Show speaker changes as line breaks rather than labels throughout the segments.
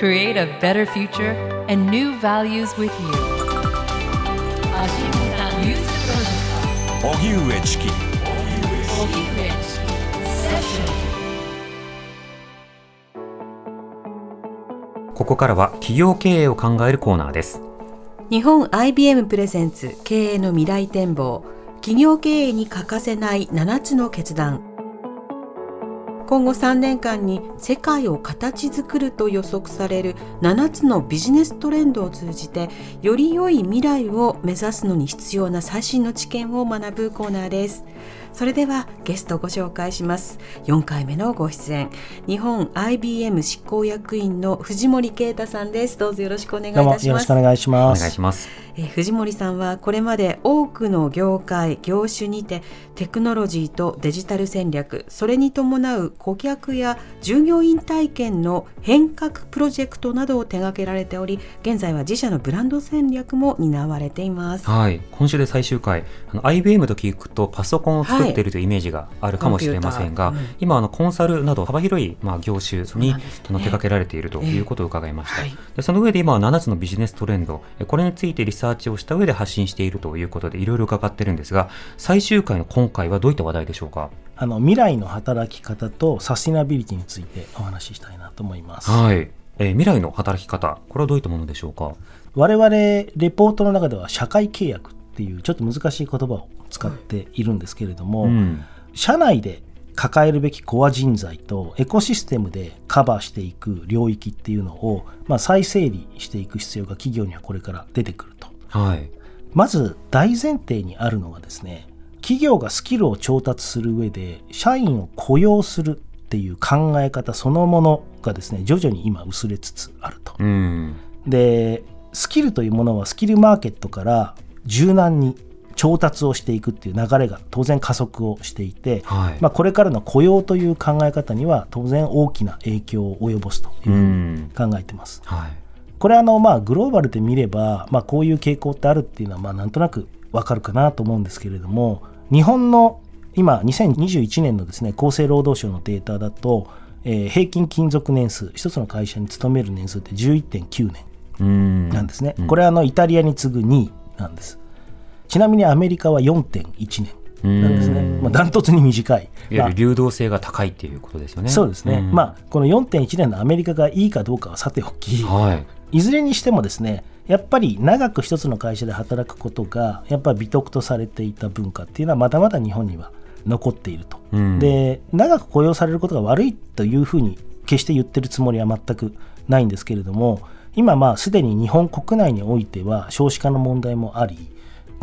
create a better future and new values with you. アジアユースプロジェク
荻上チキ
ここからは企業経営を考えるコーナーです。
日本 IBM プレゼンツ経営の未来展望。企業経営に欠かせない7つの決断今後3年間に世界を形作ると予測される7つのビジネストレンドを通じてより良い未来を目指すのに必要な最新の知見を学ぶコーナーです。それではゲストをご紹介します。4回目のご出演。日本 IBM 執行役員の藤森啓太さんです。どうぞよろしくお願いいたします。
よろしくお願いし
お
ます。
願いします。
えー藤森さんはこれまで多くの業界業種にてテクノロジーとデジタル戦略それに伴う顧客や従業員体験の変革プロジェクトなどを手掛けられており現在は自社のブランド戦略も担われています。
はい。今週で最終回。あの IBM と聞くとパソコンを作っているというイメージがあるかもしれませんが、
コンピューターうん。
今あのコンサルなど幅広いまあ業種に、
ね。
手掛けられているということを伺いました、
はい。
でその上で今は7つのビジネストレンドえこれについてリサーチをした上で発信しているということでいろいろ伺ってるんですが最終回の今回はどういった話題でしょうか？
あの未来の働き方とサスティナビリティについてお話ししたいなと思います。
はい、えー未来の働き方これはどういったものでしょうか？
我々レポートの中では社会契約っていうちょっと難しい言葉を使っているんですけれども、
うん
社内で抱えるべきコア人材とエコシステムでカバーしていく領域っていうのを、まあ、再整理していく必要が企業にはこれから出てくると。
はい
まず大前提にあるのがですね企業がスキルを調達する上で社員を雇用するっていう考え方そのものがですね徐々に今薄れつつあると。
うん
でスキルというものはスキルマーケットから柔軟に調達をしていくっていう流れが当然加速をしていて、
はい、
まあ、これからの雇用という考え方には当然大きな影響を及ぼすというふうに考えてます。
はい。
これあのまあグローバルで見れば、まあ、こういう傾向ってあるっていうのはまあなんとなくわかるかなと思うんですけれども日本の今2021年のですね厚生労働省のデータだと、えー平均勤続年数一つの会社に勤める年数って11.9年
うん。
なんですね、
うん。
これはあのイタリアに次ぐ2位なんです。ちなみにアメリカは4.1年なんですね、まあ、ダントツに短い。
いわゆる流動性が高いっていうことですよね。
そうですね、
ん。
まあこの4.1年のアメリカがいいかどうかはさておき、
はい。
いずれにしてもですねやっぱり長く一つの会社で働くことがやっぱり美徳とされていた文化っていうのはまだまだ日本には残っていると、
うん。
で長く雇用されることが悪いというふうに決して言ってるつもりは全くないんですけれども今まあすでに日本国内においては少子化の問題もあり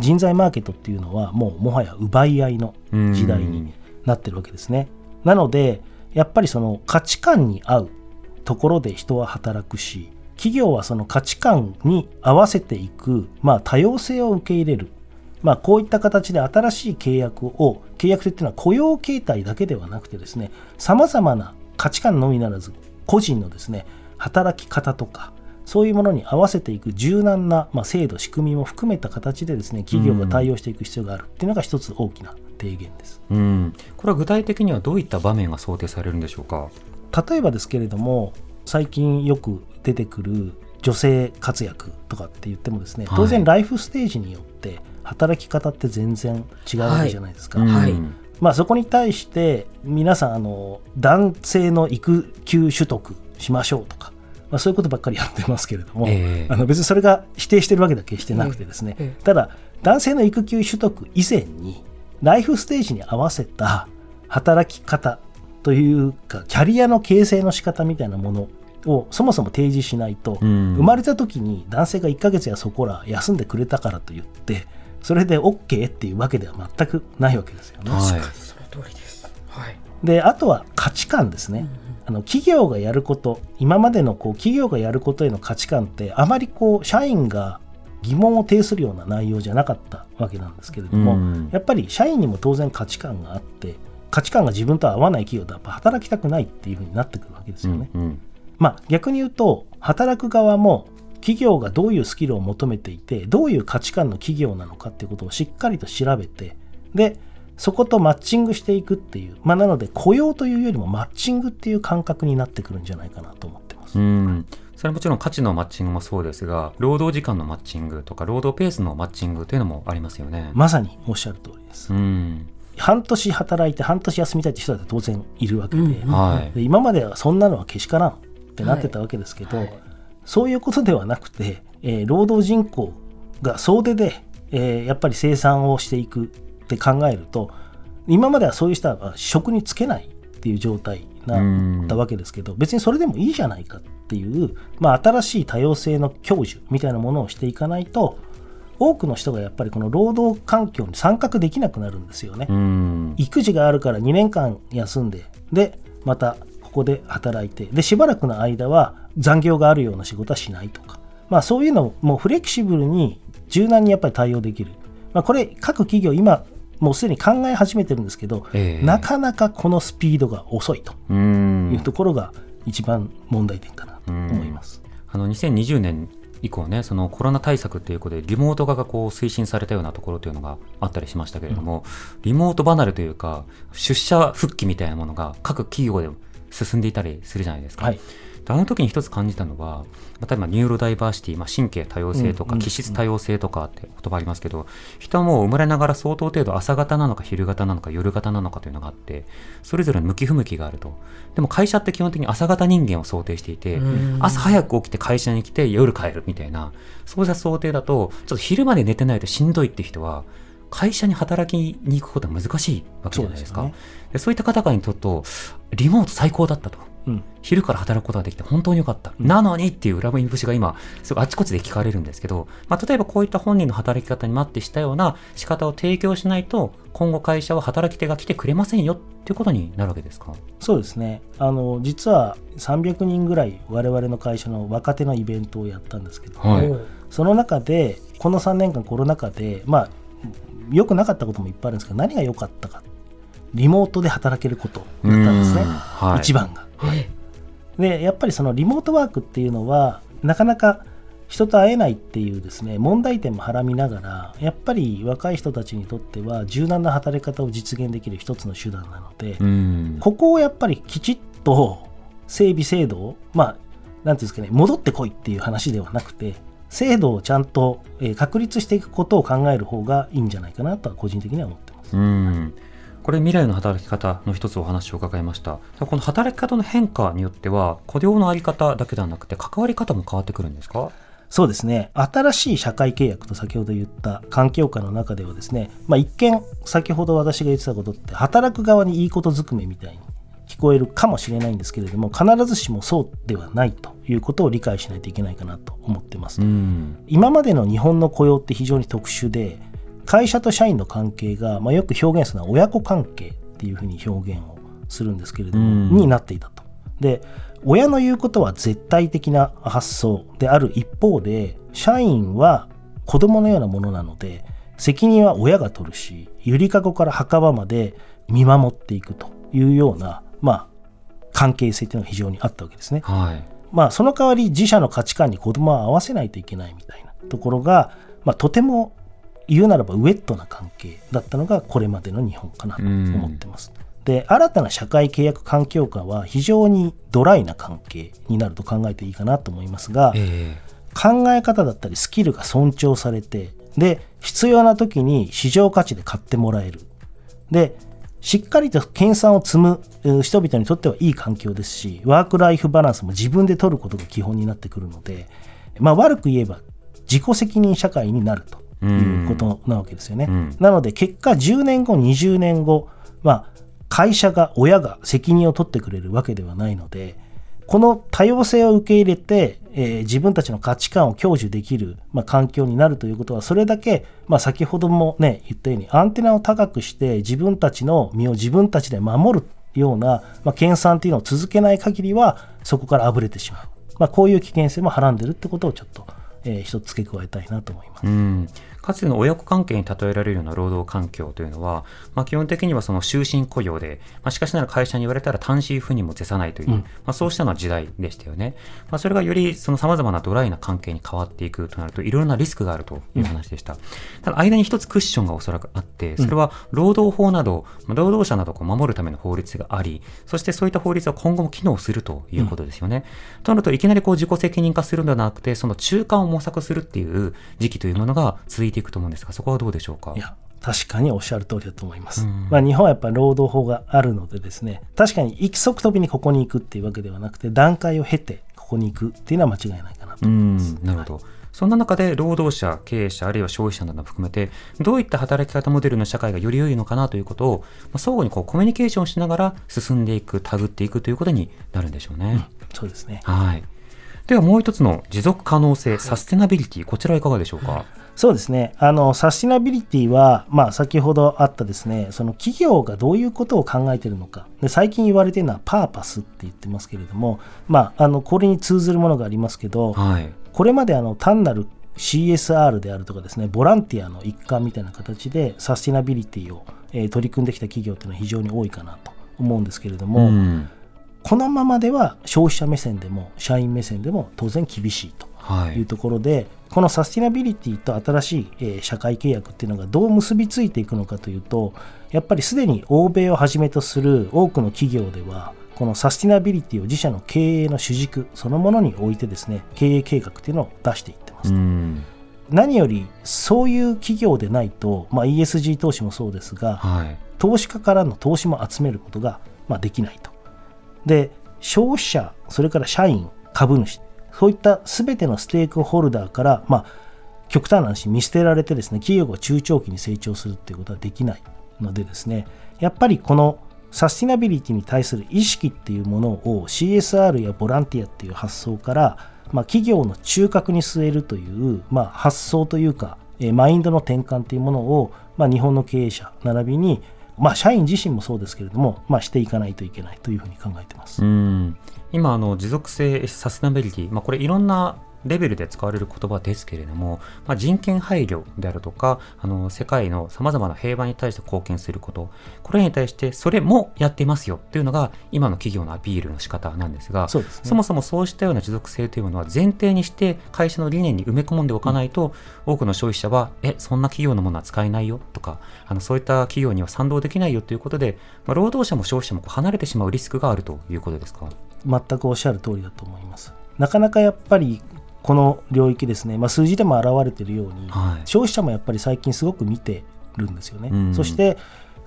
人材マーケットっていうのはもうもはや奪い合いの時代になってるわけですね。なのでやっぱりその価値観に合うところで人は働くし企業はその価値観に合わせていく、まあ、多様性を受け入れる、まあ、こういった形で新しい契約を契約というのは雇用形態だけではなくてですねさまざまな価値観のみならず個人のですね働き方とかそういうものに合わせていく柔軟な、まあ、制度仕組みも含めた形でですね企業が対応していく必要があるっていうのが一つ大きな提言です。
うん。これは具体的にはどういった場面が想定されるんでしょうか？
例えばですけれども最近よく出てくる女性活躍とかって言ってもですね
はい
当然ライフステージによって働き方って全然違うわけじゃないですか。
うん
はい
まあ、そこに対して皆さんあの男性の育休取得しましょうとか、まあ、そういうことばっかりやってますけれども、
ええ
あの別にそれが否定してるわけだけしてなくてですね、
ええ
ただ男性の育休取得以前にライフステージに合わせた働き方というかキャリアの形成の仕方みたいなものをそもそも提示しないと、
うん
生まれた時に男性が1ヶ月やそこら休んでくれたからといってそれで OK っていうわけでは全くないわけですよね。
はい。
その通りです。はい。
であとは価値観ですね、あの企業がやること今までのこう企業がやることへの価値観ってあまりこう社員が疑問を呈するような内容じゃなかったわけなんですけれども、
うん
やっぱり社員にも当然価値観があって価値観が自分と合わない企業とやっぱ働きたくないっていうふうになってくるわけですよね。
うんうん
まあ逆に言うと働く側も企業がどういうスキルを求めていてどういう価値観の企業なのかっていうことをしっかりと調べてでそことマッチングしていくっていう、まあ、なので雇用というよりもマッチングっていう感覚になってくるんじゃないかなと思ってます。
うんそれはもちろん価値のマッチングもそうですが、労働時間のマッチングとか、労働ペースのマッチングというのもありますよね。
まさにおっしゃる通りです。
うん。
半年働いて半年休みたいって人だって当然いるわけで,、
うん
はい。
で今まではそんなのはけしからんってなってたわけですけど、
はい
そういうことではなくて、えー労働人口が総出で、えーやっぱり生産をしていくって考えると今まではそういう人は職に就けないっていう状態だったわけですけど別にそれでもいいじゃないかっていう、まあ、新しい多様性の享受みたいなものをしていかないと多くの人がやっぱりこの労働環境に参画できなくなるんですよね。
うん。
育児があるから2年間休んででまたここで働いてでしばらくの間は残業があるような仕事はしないとか、まあ、そういうのをもうフレキシブルに柔軟にやっぱり対応できる、まあ、これ各企業今もうすでに考え始めてるんですけど、
ええ。
なかなかこのスピードが遅いと
うん。
いうところが一番問題点かなと思います。
あの2020年以降ね、そのコロナ対策ということで、リモート化がこう推進されたようなところというのがあったりしましたけれども、リモート離れというか、出社復帰みたいなものが各企業で進んでいたりするじゃないですか。
はい。
であの時に一つ感じたのは、例えばニューロダイバーシティ、まあ、神経多様性とか気質多様性とかって言葉ありますけど、人はもう生まれながら相当程度朝型なのか昼型なのか夜型なのかというのがあって、それぞれ向き不向きがあると。でも会社って基本的に朝型人間を想定していて、朝早く起きて会社に来て夜帰るみたいな、そうした想定だと、ちょっと昼まで寝てないとしんどいって人は、会社に働きに行くことは難しいわけじゃないですか。
そう
そう
です
そういった方々にとってと、リモート最高だったと。
うん。
昼から働くことができて本当に良かった。なのにっていう裏節が今、すごいあちこちで聞かれるんですけど、まあ、例えばこういった本人の働き方にマッてしたような仕方を提供しないと、今後会社は働き手が来てくれませんよっていうことになるわけですか？
そうですね。あの実は300人ぐらい我々の会社の若手のイベントをやったんですけど、
はい。
その中でこの3年間コロナ禍でまあ良くなかったこともいっぱいあるんですけど何が良かったか。リモートで働けることだったんですね、
うん。はい。
一番が。でやっぱりそのリモートワークっていうのはなかなか人と会えないっていうですね問題点もはらみながらやっぱり若い人たちにとっては柔軟な働き方を実現できる一つの手段なので、
うん。
ここをやっぱりきちっと整備制度を、まあ、なんていうんですかね、戻ってこいっていう話ではなくて、制度をちゃんと、えー確立していくことを考える方がいいんじゃないかなとは個人的には思ってます。
うん。これ未来の働き方の一つお話を伺いました。この働き方の変化によっては、雇用のあり方だけではなくて、関わり方も変わってくるんですか？
そうですね、新しい社会契約と先ほど言った環境下の中ではですね、まあ、一見、先ほど私が言ってたことって、働く側にいいことずくめみたいに聞こえるかもしれないんですけれども、必ずしもそうではないということを理解しないといけないかなと思ってます。
うん。
今までの日本の雇用って非常に特殊で会社と社員の関係が、まあ、よく表現するのは親子関係っていうふうに表現をするんですけれども、
うん
になっていたと。で親の言うことは絶対的な発想である一方で社員は子供のようなものなので責任は親が取るしゆりかごから墓場まで見守っていくというような、まあ、関係性っていうのが非常にあったわけですね。
はい。
まあ、その代わり自社の価値観に子供は合わせないといけないみたいなところが、まあ、とても言うならばウェットな関係だったのがこれまでの日本かなと思ってます。で新たな社会契約環境下は非常にドライな関係になると考えていいかなと思いますが、
え
考え方だったりスキルが尊重されてで必要な時に市場価値で買ってもらえる。でしっかりと研鑽を積むえー人々にとってはいい環境ですしワーク・ライフ・バランスも自分で取ることが基本になってくるので、まあ、悪く言えば自己責任社会になるということなわけですよね。
うん
なので結果10年後20年後、まあ、会社が親が責任を取ってくれるわけではないのでこの多様性を受け入れて、えー自分たちの価値観を享受できる、まあ、環境になるということはそれだけ、まあ、先ほどもね言ったようにアンテナを高くして自分たちの身を自分たちで守るような、まあ、研鑽っていうのを続けない限りはそこからあぶれてしまう、まあ、こういう危険性もはらんでるってことをちょっと、えー一つ付け加えたいなと思います。
うん、かつての親子関係に例えられるような労働環境というのは、まあ、基本的にはその終身雇用で、まあ、しかしながら会社に言われたら単身赴任も辞さないという、
うん
まあ、そうしたような時代でしたよね。まあ、それがよりその様々なドライな関係に変わっていくとなると、いろいろなリスクがあるという話でした。ただ、間に一つクッションがおそらくあって、それは労働法など、まあ労働者などをこう守るための法律があり、そしてそういった法律は今後も機能するということですよね。となると、いきなりこう自己責任化するのではなくて、その中間を模索するっていう時期というものが続いていくと思うんですが、そこはどうでしょうか？
いや確かにおっしゃる通りだと思います。
うん
まあ、日本はやっぱり労働法があるのでですね確かに一足飛びにここに行くっていうわけではなくて段階を経てここに行くっていうのは間違いないかなと
う
思います。
ん、なるほど。そんな中で労働者、経営者、あるいは消費者なども含めて、どういった働き方モデルの社会がより良いのかなということを、まあ相互にこうコミュニケーションしながら進んでいく、タグっていくということになるんでしょうね。
そうですね
はい。ではもう一つの持続可能性、サステナビリティ、こちらはいかがでしょうか？
そうですねあのサスティナビリティは、まあ、先ほどあったですねその企業がどういうことを考えているのかで最近言われているのはパーパスって言ってますけれども、まあ、あのこれに通ずるものがありますけど
はい。
これまであの単なる CSR であるとかですねボランティアの一環みたいな形でサスティナビリティを、えー取り組んできた企業っていうのは非常に多いかなと思うんですけれども、
ん。
このままでは消費者目線でも社員目線でも当然厳しいと
はい。
いうところで、このサスティナビリティと新しい、えー社会契約っていうのがどう結びついていくのかというとやっぱりすでに欧米をはじめとする多くの企業ではこのサスティナビリティを自社の経営の主軸そのものに置いてですね経営計画っていうのを出していってます。
うん。
何よりそういう企業でないと、まあ、ESG 投資もそうですが
はい。
投資家からの投資も集めることが、まあ、できないと。で消費者それから社員株主そういった全てのステークホルダーから、まあ、極端な話見捨てられてですね企業が中長期に成長するっていうことはできないのでですねやっぱりこのサスティナビリティに対する意識っていうものを CSR やボランティアっていう発想から、まあ、企業の中核に据えるという、まあ、発想というか、マインドの転換というものを、まあ、日本の経営者並びに、まあ、社員自身もそうですけれども、まあ、していかないといけないというふうに考えてます。
うん今あの持続性サステナビリティ、まあ、これいろんなレベルで使われる言葉ですけれども、まあ、人権配慮であるとかあの世界のさまざまな平和に対して貢献することこれに対してそれもやっていますよっていうのが今の企業のアピールの仕方なんですが
そね
そもそもそうしたような持続性というものは前提にして会社の理念に埋め込んでおかないと、多くの消費者はえそんな企業のものは使えないよとかあのそういった企業には賛同できないよということで、まあ、労働者も消費者も離れてしまうリスクがあるということですか？
全くおっしゃる通りだと思います。なかなかやっぱりこの領域ですね、まあ、数字でも表れているように、
はい。
消費者もやっぱり最近すごく見てるんですよね。
うん。
そして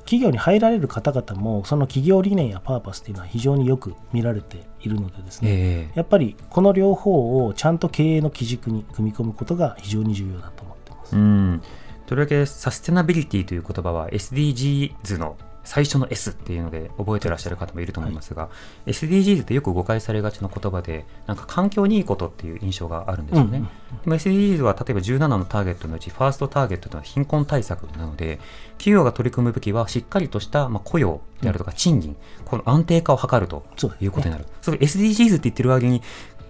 企業に入られる方々もその企業理念やパーパスっていうのは非常によく見られているのでですね、
ええ。
やっぱりこの両方をちゃんと経営の基軸に組み込むことが非常に重要だと思ってます。
うん、とりわけサステナビリティという言葉は SDGs の最初の S っていうので覚えてらっしゃる方もいると思いますが、SDGs ってよく誤解されがちな言葉でなんか環境にいいことっていう印象があるんですよね。
うんうん
でも SDGs は例えば17のターゲットのうちファーストターゲットというのは貧困対策なので企業が取り組むべきはしっかりとしたまあ雇用であるとか賃金、この安定化を図るということになる。それ SDGs って言ってる割に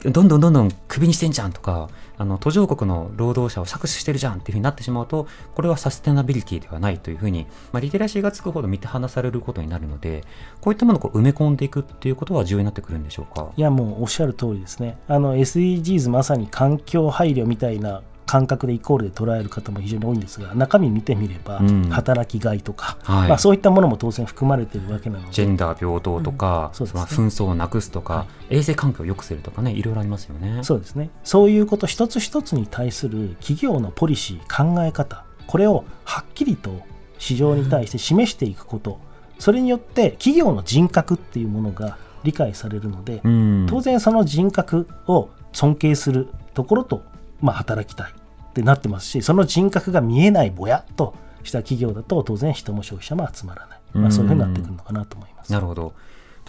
どんどんどんどんクビにしてんじゃんとかあの途上国の労働者を搾取してるじゃんっていうふうになってしまうとこれはサステナビリティではないというふうに、まあ、リテラシーがつくほど見て離されることになるのでこういったものをこう埋め込んでいくっていうことは重要になってくるんでしょうか？
いやもうおっしゃる通りですね。あの SDGs まさに環境配慮みたいな感覚でイコールで捉える方も非常に多いんですが中身見てみれば、
うん。
働きがいとか、
はい。
まあ、そういったものも当然含まれているわけなので
ジェンダー平等とか、
そうですね。
まあ紛争をなくすとか、衛生環境を良くするとかねいろいろありますよね。
そうですね。そういうこと一つ一つに対する企業のポリシー考え方これをはっきりと市場に対して示していくこと、それによって企業の人格っていうものが理解されるので、
うん。
当然その人格を尊敬するところと、まあ、働きたいってなってますしその人格が見えないぼやっとした企業だと当然人も消費者も集まらない、まあ、そういうふうになってくるのかなと思います。
なるほど。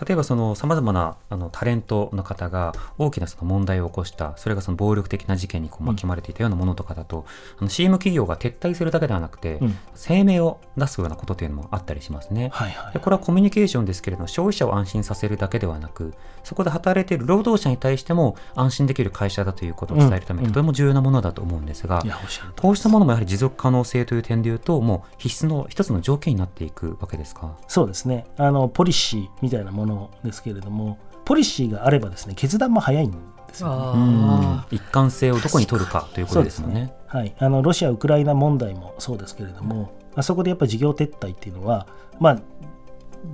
例えばその様々なあのタレントの方が大きなその問題を起こした、それがその暴力的な事件にこう巻き込まれていたようなものとかだと、あの CM 企業が撤退するだけではなくて、
うん。
声明を出すようなことというのもあったりしますね。
はいはい
でこれはコミュニケーションですけれども消費者を安心させるだけではなくそこで働いている労働者に対しても安心できる会社だということを伝えるために
うん。
とても重要なものだと思うんですが、
いやおっしゃる通りです。
こうしたものもやはり持続可能性という点でいうともう必須の一つの条件になっていくわけですか？
そうですね。あのポリシーみたいなものですけれどもポリシーがあればですね決断も早いんですよね。
あ
一貫性をどこに取るかということですもんね。
はい、あのロシア・ウクライナ問題もそうですけれども、あそこでやっぱり事業撤退っていうのは、まあ、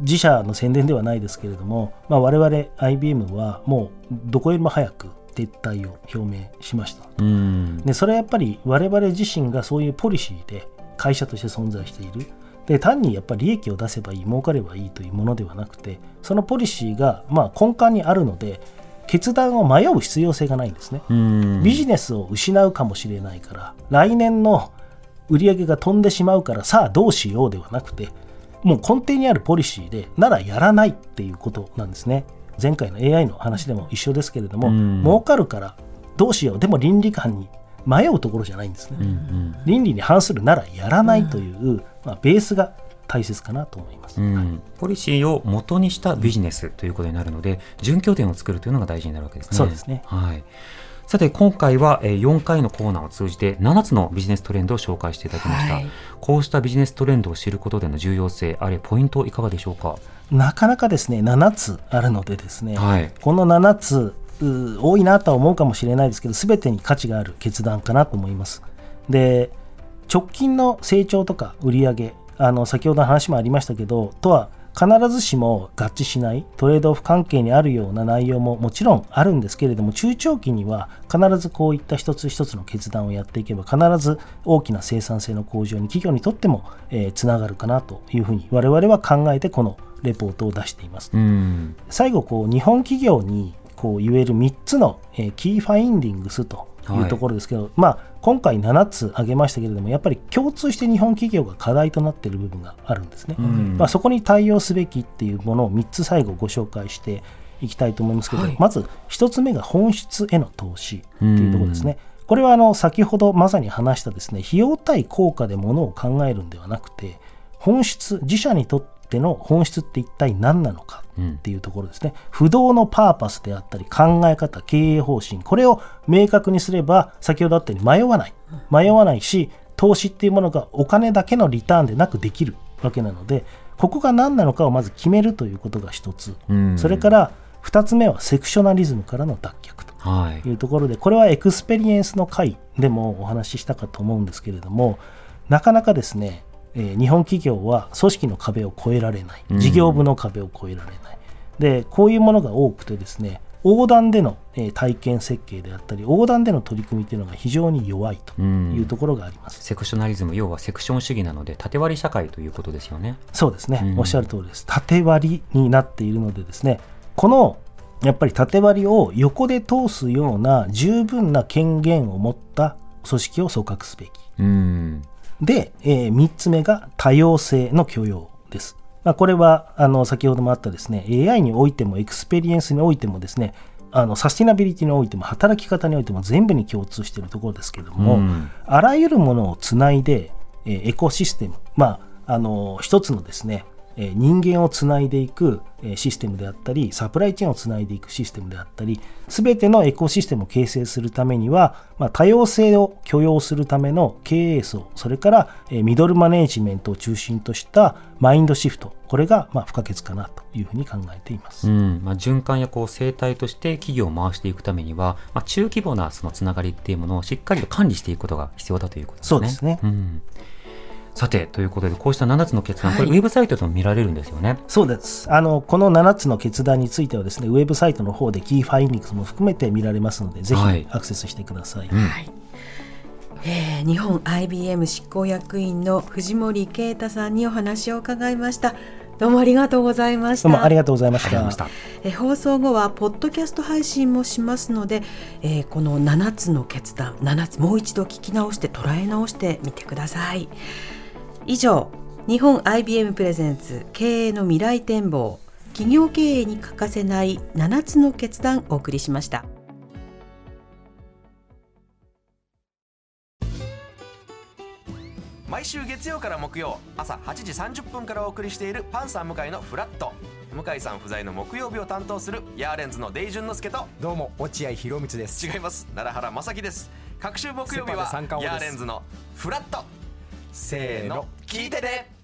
自社の宣伝ではないですけれども、まあ、我々 IBM はもうどこよりも早く撤退を表明しました。
うん
でそれはやっぱり我々自身がそういうポリシーで会社として存在している。で単にやっぱり利益を出せばいい儲かればいいというものではなくてそのポリシーがまあ根幹にあるので決断を迷う必要性がないんですね。
うん。
ビジネスを失うかもしれないから来年の売り上げが飛んでしまうからさあどうしようではなくてもう根底にあるポリシーでならやらないっていうことなんですね。前回の AI の話でも一緒ですけれども、
うん。
儲かるからどうしよう。でも倫理観に迷うところじゃないんですね、
うんうん。
倫理に反するならやらないという、まあ、ベースが大切かなと思います、
うんポリシーを元にしたビジネスということになるので、準拠点を作るというのが大事になるわけですね。
そうですね
はい。さて、今回はえー4回のコーナーを通じて7つのビジネストレンドを紹介していただきました。
はい
こうしたビジネストレンドを知ることでの重要性、あるいはポイントいかがでしょうか？
なかなかですね7つあるのでですね、
はい。
この7つう多いなとは思うかもしれないですけど全てに価値がある決断かなと思いますで直近の成長とか売上あの先ほどの話もありましたけどとは必ずしも合致しないトレードオフ関係にあるような内容ももちろんあるんですけれども中長期には必ずこういった一つ一つの決断をやっていけば必ず大きな生産性の向上に企業にとっても、えーつながるかなというふうに我々は考えてこのレポートを出しています。
うん。
最後こう日本企業にこう言える3つの、えーキーファインディングスというところですけど、まあ、今回7つ挙げましたけれどもやっぱり共通して日本企業が課題となっている部分があるんですね、
うん。
まあ、そこに対応すべきっていうものを3つ最後ご紹介していきたいと思いますけど、
はい。
まず1つ目が本質への投資っていうところですね、これはあの先ほどまさに話したですね費用対効果でものを考えるんではなくて本質自社にとっての本質って一体何なのか
うん。
っていうところですね。不動のパーパスであったり考え方経営方針これを明確にすれば先ほどあったように迷わない。迷わないし投資っていうものがお金だけのリターンでなくできるわけなのでここが何なのかをまず決めるということが一つ。
うん。
それから2つ目はセクショナリズムからの脱却と
はい。
いうところでこれはエクスペリエンスの回でもお話ししたかと思うんですけれどもなかなかですね、えー日本企業は組織の壁を越えられない。
うん。
事業部の壁を越えられない、でこういうものが多くてですね横断での、えー体験設計であったり横断での取り組みというのが非常に弱いと
うん。
いうところがあります、
セクショナリズム、要はセクション主義なので、縦割り社会ということですよね。
そうですね、
うん。
おっしゃる通りです。縦割りになっているのでですねこのやっぱり縦割りを横で通すような十分な権限を持った組織を組閣すべき。
うん。
で、え3つ目が多様性の許容です。まあ、これはあの先ほどもあったですね AI においてもエクスペリエンスにおいてもですねあのサスティナビリティにおいても働き方においても全部に共通しているところですけども、
うん
あらゆるものをつないで、えーエコシステム、まあ、あの一つのですね、えー人間をつないでいくえーシステムであったり、サプライチェーンをつないでいくシステムであったり、すべてのエコシステムを形成するためには、まあ、多様性を許容するための経営層、それからえーミドルマネージメントを中心としたマインドシフト、これがまあ不可欠かなというふうに考えています。
うんまあ、循環やこう生態として企業を回していくためには、まあ、中規模なそのつながりっていうものをしっかりと管理していくことが必要だということですね。
そうですね
んさて、ということで、こうした7つの決断、これ、
はい
ウェブサイトでも見られるんですよね。
そうです。あのこの7つの決断についてはですねウェブサイトの方でキーファインディングスも含めて見られますのでぜひ
はい。
アクセスしてください、
うん。
はい。えー日本 IBM 執行役員の藤森啓太さんにお話を伺いました。どうもありがとうございました。
どうもありがとうございました。
えー放送後はポッドキャスト配信もしますので、えーこの7つの決断7つもう一度聞き直して捉え直してみてください以上日本 IBM プレゼンツ経営の未来展望企業経営に欠かせない7つの決断お送りしました。
毎週月曜から木曜朝8時30分からお送りしているパンサー向井のフラット。向井さん不在の木曜日を担当するヤーレンズのデイジュンの之介と
どうも落合博満です。
違います。奈良原正樹です。各週木曜日はヤーレンズのフラットせーの聞いてね。